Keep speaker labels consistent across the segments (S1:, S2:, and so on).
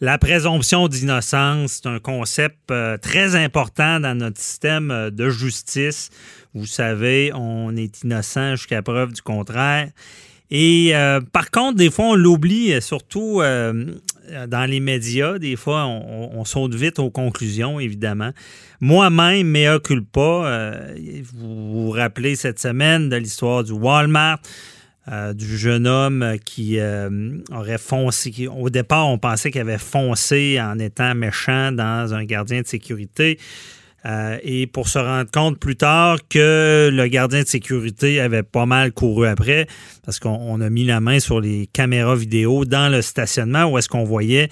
S1: La présomption d'innocence, c'est un concept euh, très important dans notre système euh, de justice. Vous savez, on est innocent jusqu'à preuve du contraire. Et euh, par contre, des fois, on l'oublie, surtout dans les médias. Des fois, on, saute vite aux conclusions, évidemment. Moi-même, mea culpa, vous vous rappelez cette semaine de l'histoire du Walmart. Euh, du jeune homme qui euh, aurait foncé. au départ, on pensait qu'il avait foncé en étant méchant dans un gardien de sécurité. Euh, et pour se rendre compte plus tard que le gardien de sécurité avait pas mal couru après, parce qu'on a mis la main sur les caméras vidéo dans le stationnement où est-ce qu'on voyait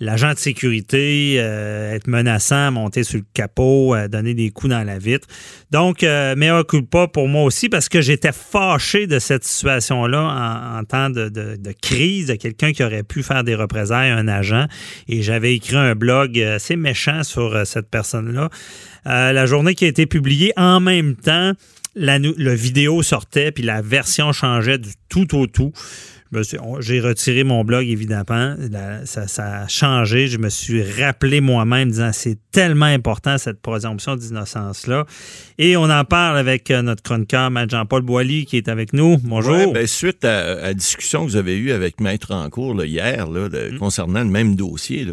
S1: l'agent de sécurité euh, être menaçant, monter sur le capot, euh, donner des coups dans la vitre. Donc, euh, meilleur pas pour moi aussi parce que j'étais fâché de cette situation-là en, temps de, crise, de quelqu'un qui aurait pu faire des représailles à un agent. Et j'avais écrit un blog assez méchant sur cette personne-là. la journée qui a été publiée en même temps, la, le vidéo sortait, puis la version changeait du tout au tout. J'ai retiré mon blog, évidemment. ça, a changé. Je me suis rappelé moi-même disant c'est tellement important cette présomption d'innocence-là. Et on en parle avec euh, notre chroniqueur, Jean-Paul Boilly, qui est avec nous. Bonjour.
S2: Ben, suite à, la discussion que vous avez eue avec Maître Encourt hier mm. concernant le même dossier,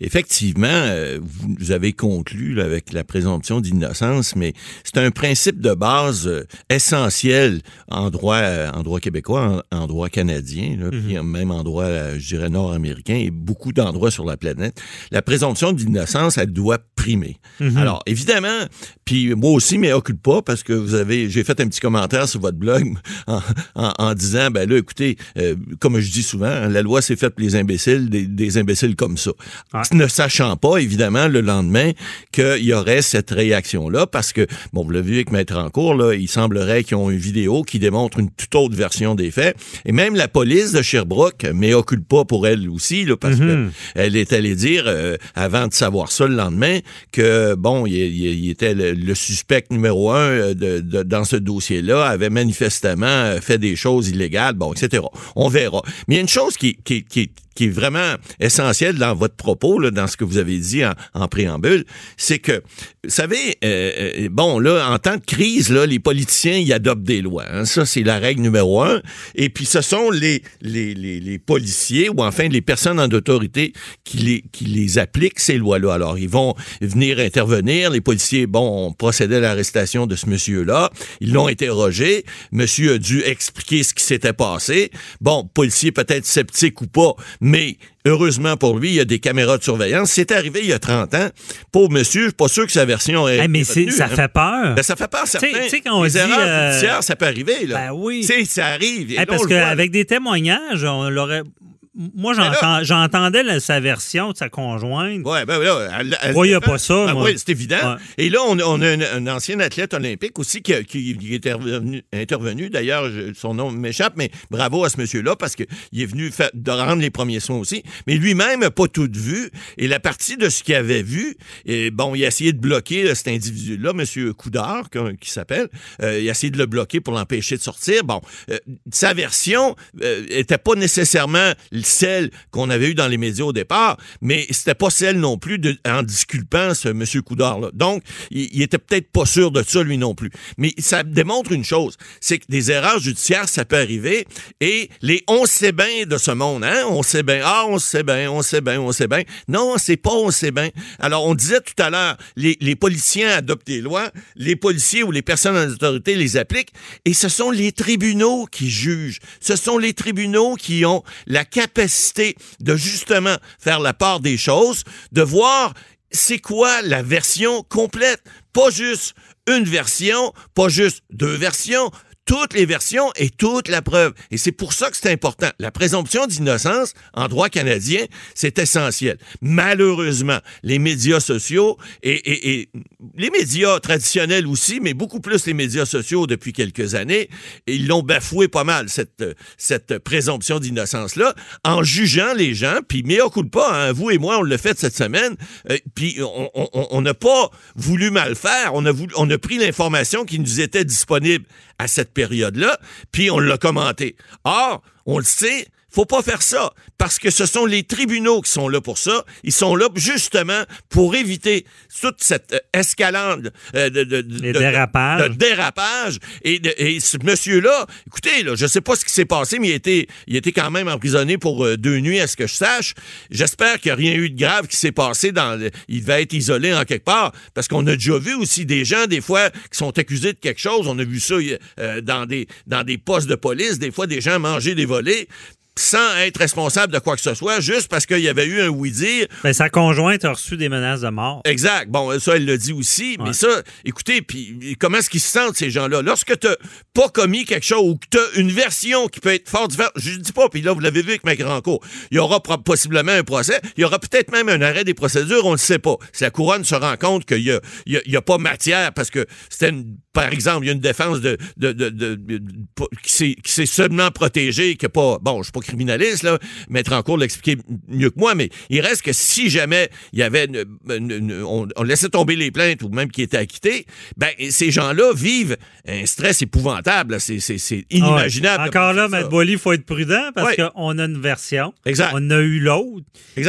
S2: effectivement, euh, vous, avez conclu avec la présomption d'innocence, mais c'est un principe de base euh, essentiel en droit, en droit québécois, en droit canadien puis mhm. même endroit, euh, je dirais, nord-américain et beaucoup d'endroits sur la planète, la présomption d'innocence, elle doit primer. Mhm. Alors, évidemment, puis moi aussi, mais occupe pas parce que vous avez, j'ai fait un petit commentaire sur votre blog en, disant, ben là, écoutez, euh, comme je dis souvent, la loi s'est faite pour les imbéciles, des, imbéciles comme ça. Ne sachant pas, évidemment, le lendemain, qu'il y aurait cette réaction-là parce que, bon, vous l'avez vu avec Maître Encourt, là, il semblerait qu'ils ont une vidéo qui démontre une toute autre version des faits. Et même la police police de Sherbrooke, mais occupe pas pour elle aussi, là, parce mhm. qu'elle est allée dire, euh, avant de savoir ça le lendemain, que, bon, il, était le, suspect numéro un euh, de, dans ce dossier-là, avait manifestement euh, fait des choses illégales, bon, etc. On verra. Mais il y a une chose qui, qui, qui, qui est vraiment essentiel dans votre propos, là, dans ce que vous avez dit en, préambule, c'est que, vous savez, euh, bon, là, en temps de crise, là, les politiciens, ils adoptent des lois. Hein. Ça, c'est la règle numéro un. Et puis, ce sont les, les, policiers ou enfin les personnes en autorité qui les, qui les appliquent, ces lois-là. Alors, ils vont venir intervenir. Les policiers, bon, ont procédé à l'arrestation de ce monsieur-là. Ils l'ont interrogé. Monsieur a dû expliquer ce qui s'était passé. Bon, policier peut-être sceptique ou pas, mais heureusement pour lui, il y a des caméras de surveillance. C'est arrivé il y a 30 ans. Pauvre monsieur, je suis pas sûr que sa version est.
S1: mais ça
S2: hein.
S1: fait peur.
S2: Ben, ça fait peur, certains. Tu sais, quand on les dit. Euh... ça peut arriver, là.
S1: Ben oui.
S2: ça arrive.
S1: parce qu'avec des témoignages, on l'aurait moi, j'entendais sa version de sa conjointe.
S2: Oui, ben là, elle,
S1: voyait pas ça.
S2: Ah oui, c'est évident. Et là, on, a un, ancien athlète olympique aussi qui, qui, est intervenu. D'ailleurs, son nom m'échappe, mais bravo à ce monsieur-là parce qu'il est venu de rendre les premiers soins aussi. Mais lui-même n'a pas tout vu. Et la partie de ce qu'il avait vu, et bon, il a essayé de bloquer cet individu-là, monsieur Coudard, qui, s'appelle. Euh, il a essayé de le bloquer pour l'empêcher de sortir. Bon, euh, sa version n'était euh, pas nécessairement celle qu'on avait eue dans les médias au départ, mais c'était pas celle non plus en disculpant ce M. Coudard-là. Donc, il, était peut-être pas sûr de ça, lui non plus. Mais ça démontre une chose, c'est que des erreurs judiciaires, ça peut arriver, et les on sait bien de ce monde, hein, on sait bien, ah, on sait bien, on sait bien, on sait bien. Non, c'est pas on sait bien. Alors, on disait tout à l'heure, les, les policiers adoptent des lois, les policiers ou les personnes en autorité les appliquent, et ce sont les tribunaux qui jugent. Ce sont les tribunaux qui ont la capacité de justement faire la part des choses, de voir c'est quoi la version complète, pas juste une version, pas juste deux versions, toutes les versions et toute la preuve. Et c'est pour ça que c'est important. La présomption d'innocence en droit canadien, c'est essentiel. Malheureusement, les médias sociaux et, les médias traditionnels aussi, mais beaucoup plus les médias sociaux depuis quelques années, ils l'ont bafoué pas mal, cette, cette présomption d'innocence-là, en jugeant les gens, puis de pas, hein, vous et moi, on l'a fait cette semaine, euh, puis on n'a pas voulu mal faire, on a, on a pris l'information qui nous était disponible à cette période-là, puis on l'a commenté. Or, on le sait, faut pas faire ça parce que ce sont les tribunaux qui sont là pour ça. Ils sont là justement pour éviter toute cette euh, escalade
S1: euh, de, de, de, dérapage.
S2: dérapage. Et, et ce monsieur-là, écoutez, là, je sais pas ce qui s'est passé, mais il était, il était quand même emprisonné pour euh, deux nuits, à ce que je sache. J'espère qu'il n'y a rien eu de grave qui s'est passé dans. il va être isolé en quelque part parce qu'on a déjà vu aussi des gens des fois qui sont accusés de quelque chose. On a vu ça dans des dans des postes de police. Des fois, des gens manger des volets sans être responsable de quoi que ce soit, juste parce qu'il y avait eu un oui-dire.
S1: Mais sa conjointe a reçu des menaces de mort.
S2: Exact. Bon, ça, elle le dit aussi. Mais ça, écoutez, puis comment est-ce qu'ils se sentent, ces gens-là? Lorsque tu pas commis quelque chose ou que tu as une version qui peut être fort différente, je dis pas, puis là, vous l'avez vu avec ma grand cour, il y aura possiblement un procès, il y aura peut-être même un arrêt des procédures, on ne le sait pas. Si la couronne se rend compte qu'il n'y a, y a, pas matière parce que c'était, par exemple, il y a une défense de, de, de, qui s'est seulement protégée, qui n'est pas, bon, je suis pas criminaliste, là, mettre en cours l'expliquer mieux que moi, mais il reste que si jamais il y avait on, laissait tomber les plaintes ou même qui étaient acquittés, ben ces gens-là vivent un stress épouvantable. C'est inimaginable.
S1: Encore là, M. Boily, il faut être prudent parce qu'on a une version. Exact. On a eu l'autre.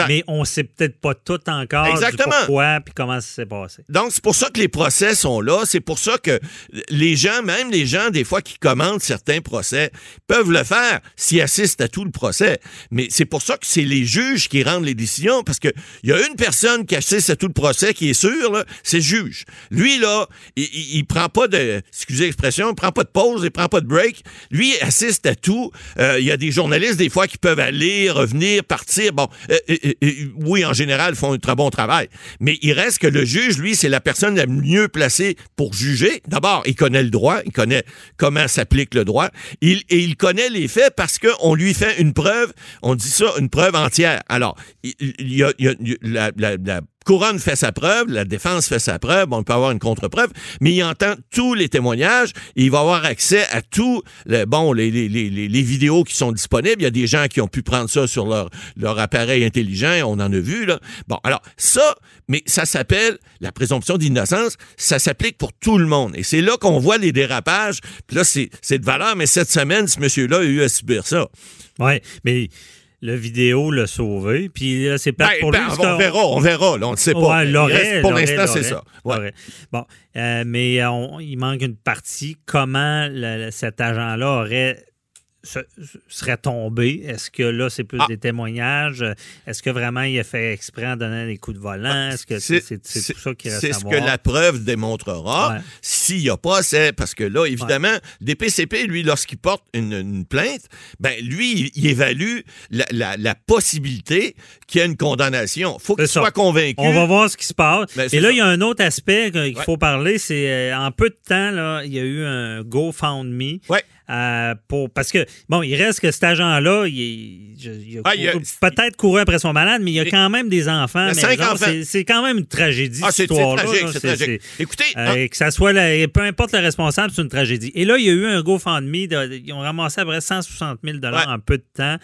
S1: Mais on sait peut-être pas tout encore Exactement. pourquoi puis comment ça s'est passé.
S2: Donc, c'est pour ça que les procès sont là. C'est pour ça que les gens, même les gens, des fois, qui commandent certains procès, peuvent le faire s'ils assistent à tout le procès. Mais c'est pour ça que c'est les juges qui rendent les décisions, parce qu'il y a une personne qui assiste à tout le procès qui est sûr, c'est le juge. Lui, là, il, il, prend pas de, excusez l'expression, il prend pas de pause, il prend pas de break. Lui, il assiste à tout. Euh, il y a des journalistes, des fois, qui peuvent aller, revenir, partir. Bon, euh, euh, oui, en général, ils font un très bon travail. Mais il reste que le juge, lui, c'est la personne la mieux placée pour juger. D'abord, il connaît le droit, il connaît comment s'applique le droit, il, et il connaît les faits parce qu'on lui fait une preuve, on dit ça, une preuve entière. Alors, il, y, a, la, couronne fait sa preuve, la défense fait sa preuve, on peut avoir une contre-preuve, mais il entend tous les témoignages, et il va avoir accès à tous les, bon, les, les, les, vidéos qui sont disponibles. Il y a des gens qui ont pu prendre ça sur leur, leur appareil intelligent, on en a vu, là. Bon, alors, ça, mais ça s'appelle la présomption d'innocence, ça s'applique pour tout le monde. Et c'est là qu'on voit les dérapages. Puis là, c'est de valeur, mais cette semaine, ce monsieur-là a eu à subir ça.
S1: Oui, mais le vidéo l'a sauvé. Puis là, c'est pas ben, pour
S2: ben, lui. On, verra, on verra. Là, on ne sait pas. pour l'instant, c'est ça.
S1: Bon, euh, mais il manque une partie. Comment cet agent-là aurait serait tombé? Est-ce que là, c'est plus ah. des témoignages? Est-ce que vraiment il a fait exprès en donnant des coups de volant? Est-ce que c'est tout ça qui reste
S2: C'est ce que la preuve démontrera. S'il n'y a pas, c'est parce que là, évidemment, des PCP, lui, lorsqu'il porte une, plainte, ben lui, il, évalue la, possibilité qu'il y ait une condamnation. Il faut qu'il soit convaincu.
S1: On va voir ce qui se passe. Ben, Et là, il y a un autre aspect qu'il faut parler, c'est euh, en peu de temps, là, il y a eu un GoFundMe.
S2: Ouais.
S1: Euh, pour, parce que, bon, il reste que cet agent-là, il, a, ah, peut-être couru après son malade, mais il y a quand même des enfants. C'est quand même une tragédie, ah,
S2: cette histoire-là. Écoutez.
S1: Euh, que ça soit, peu importe le responsable, c'est une tragédie. Et là, il y a eu un GoFundMe, ils ont ramassé à peu près 160 000 en peu de temps.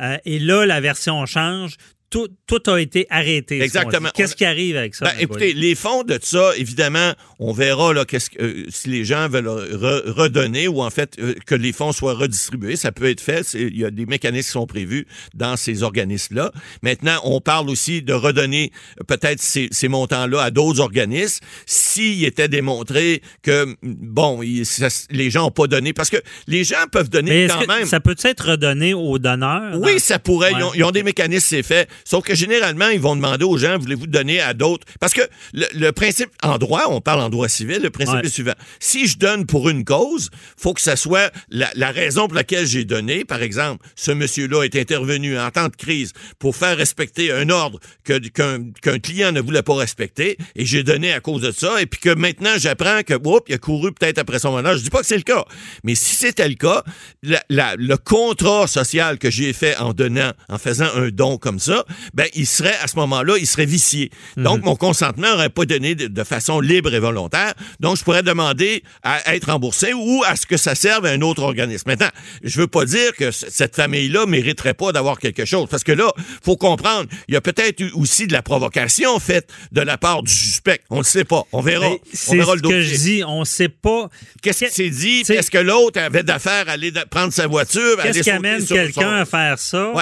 S1: Euh, et là, la version change tout, a été arrêté.
S2: Exactement.
S1: Qu'est-ce qui arrive avec ça?
S2: Ben, écoutez, les fonds de ça, évidemment, on verra là, qu'est-ce que, euh, si les gens veulent redonner ou en fait euh, que les fonds soient redistribués. Ça peut être fait. Il y a des mécanismes qui sont prévus dans ces organismes-là. Maintenant, on parle aussi de redonner euh, peut-être ces, ces montants-là à d'autres organismes s'il était démontré que, bon, les gens n'ont pas donné. Parce que les gens peuvent donner quand même.
S1: Ça peut être redonné aux donneurs?
S2: Oui, ça pourrait. Ils, ont, des mécanismes, c'est fait Sauf que généralement, ils vont demander aux gens, voulez-vous donner à d'autres? Parce que le, principe en droit, on parle en droit civil, le principe est suivant. Si je donne pour une cause, faut que ça soit la, raison pour laquelle j'ai donné. Par exemple, ce monsieur-là est intervenu en temps de crise pour faire respecter un ordre qu'un client ne voulait pas respecter et j'ai donné à cause de ça et puis que maintenant j'apprends que, oups, il a couru peut-être après son mandat. Je dis pas que c'est le cas. Mais si c'était le cas, le contrat social que j'ai fait en donnant, en faisant un don comme ça, ben, il serait, à ce moment-là, il serait vicié. Mhm. Donc, mon consentement n'aurait pas donné de, façon libre et volontaire. Donc, je pourrais demander à être remboursé ou à ce que ça serve à un autre organisme. Maintenant, je veux pas dire que cette famille-là mériterait pas d'avoir quelque chose. Parce que là, faut comprendre, il y a peut-être aussi de la provocation faite de la part du suspect. On ne sait pas. On verra.
S1: On verra le dossier. que je dis. On sait pas.
S2: Qu'est-ce qui s'est dit? Est-ce que l'autre avait d'affaires à aller prendre sa voiture?
S1: Qu'est-ce qui amène quelqu'un à faire ça?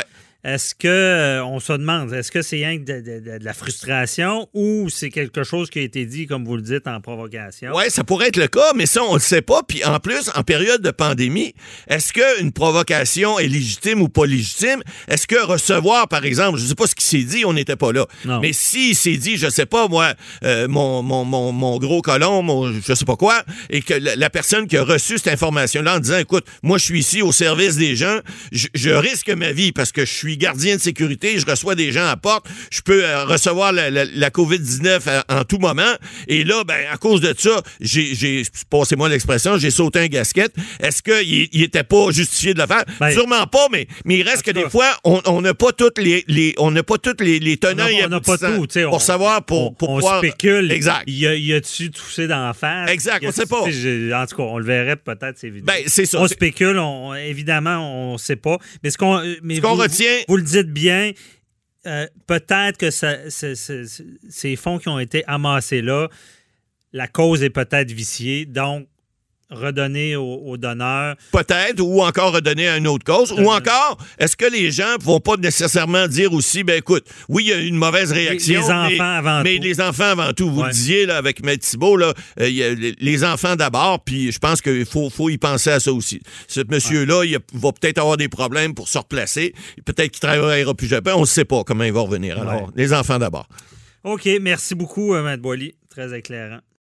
S1: Est-ce que euh, on se demande, est-ce que c'est rien de, de, la frustration ou c'est quelque chose qui a été dit, comme vous le dites, en provocation?
S2: Oui, ça pourrait être le cas, mais ça, on le sait pas. Puis en plus, en période de pandémie, est-ce qu'une provocation est légitime ou pas légitime? Est-ce que recevoir, par exemple, je ne sais pas ce qui s'est dit, on n'était pas là. Mais s'il s'est dit, je sais pas, moi, euh, mon, mon, mon, gros colon, mon, je sais pas quoi, et que la, personne qui a reçu cette information-là en disant, écoute, moi, je suis ici au service des gens, je risque ma vie parce que je suis gardien de sécurité, je reçois des gens à porte, je peux euh, recevoir la, COVID-19 euh, en tout moment. Et là, ben, à cause de ça, j'ai, passez-moi l'expression, j'ai sauté un gasket. Est-ce qu'il il était pas justifié de le faire? Ben, Sûrement pas, mais, mais il reste que des fois, on n'a pas toutes les, on n'a pas toutes les, les tenants
S1: on n'a pas tout,
S2: pour savoir, pour, pour
S1: on
S2: pouvoir...
S1: spécule.
S2: Exact.
S1: Y, a, y a-tu toussé dans la face?
S2: Exact, on sait pas.
S1: En tout cas, on le verrait peut-être,
S2: c'est évident. Ben, c'est ça.
S1: On spécule, on, évidemment, on sait pas. Mais ce qu'on,
S2: ce qu'on retient,
S1: vous le dites bien, euh, peut-être que ces fonds qui ont été amassés là, la cause est peut-être viciée. Donc, redonner aux, donneurs.
S2: Peut-être, ou encore redonner à une autre cause. Ou encore, est-ce que les gens vont pas nécessairement dire aussi, ben écoute, oui, il y a eu une mauvaise réaction.
S1: Les, enfants
S2: mais,
S1: avant
S2: mais les enfants avant tout. Vous le disiez là, avec Maître Thibault, là, euh, y a les enfants d'abord, puis je pense qu'il faut, faut y penser à ça aussi. Ce monsieur-là, il va peut-être avoir des problèmes pour se replacer. Peut-être qu'il travaillera plus jamais. On ne sait pas comment il va revenir. Alors, les enfants d'abord.
S1: OK, merci beaucoup, euh, Maître Boily. Très éclairant.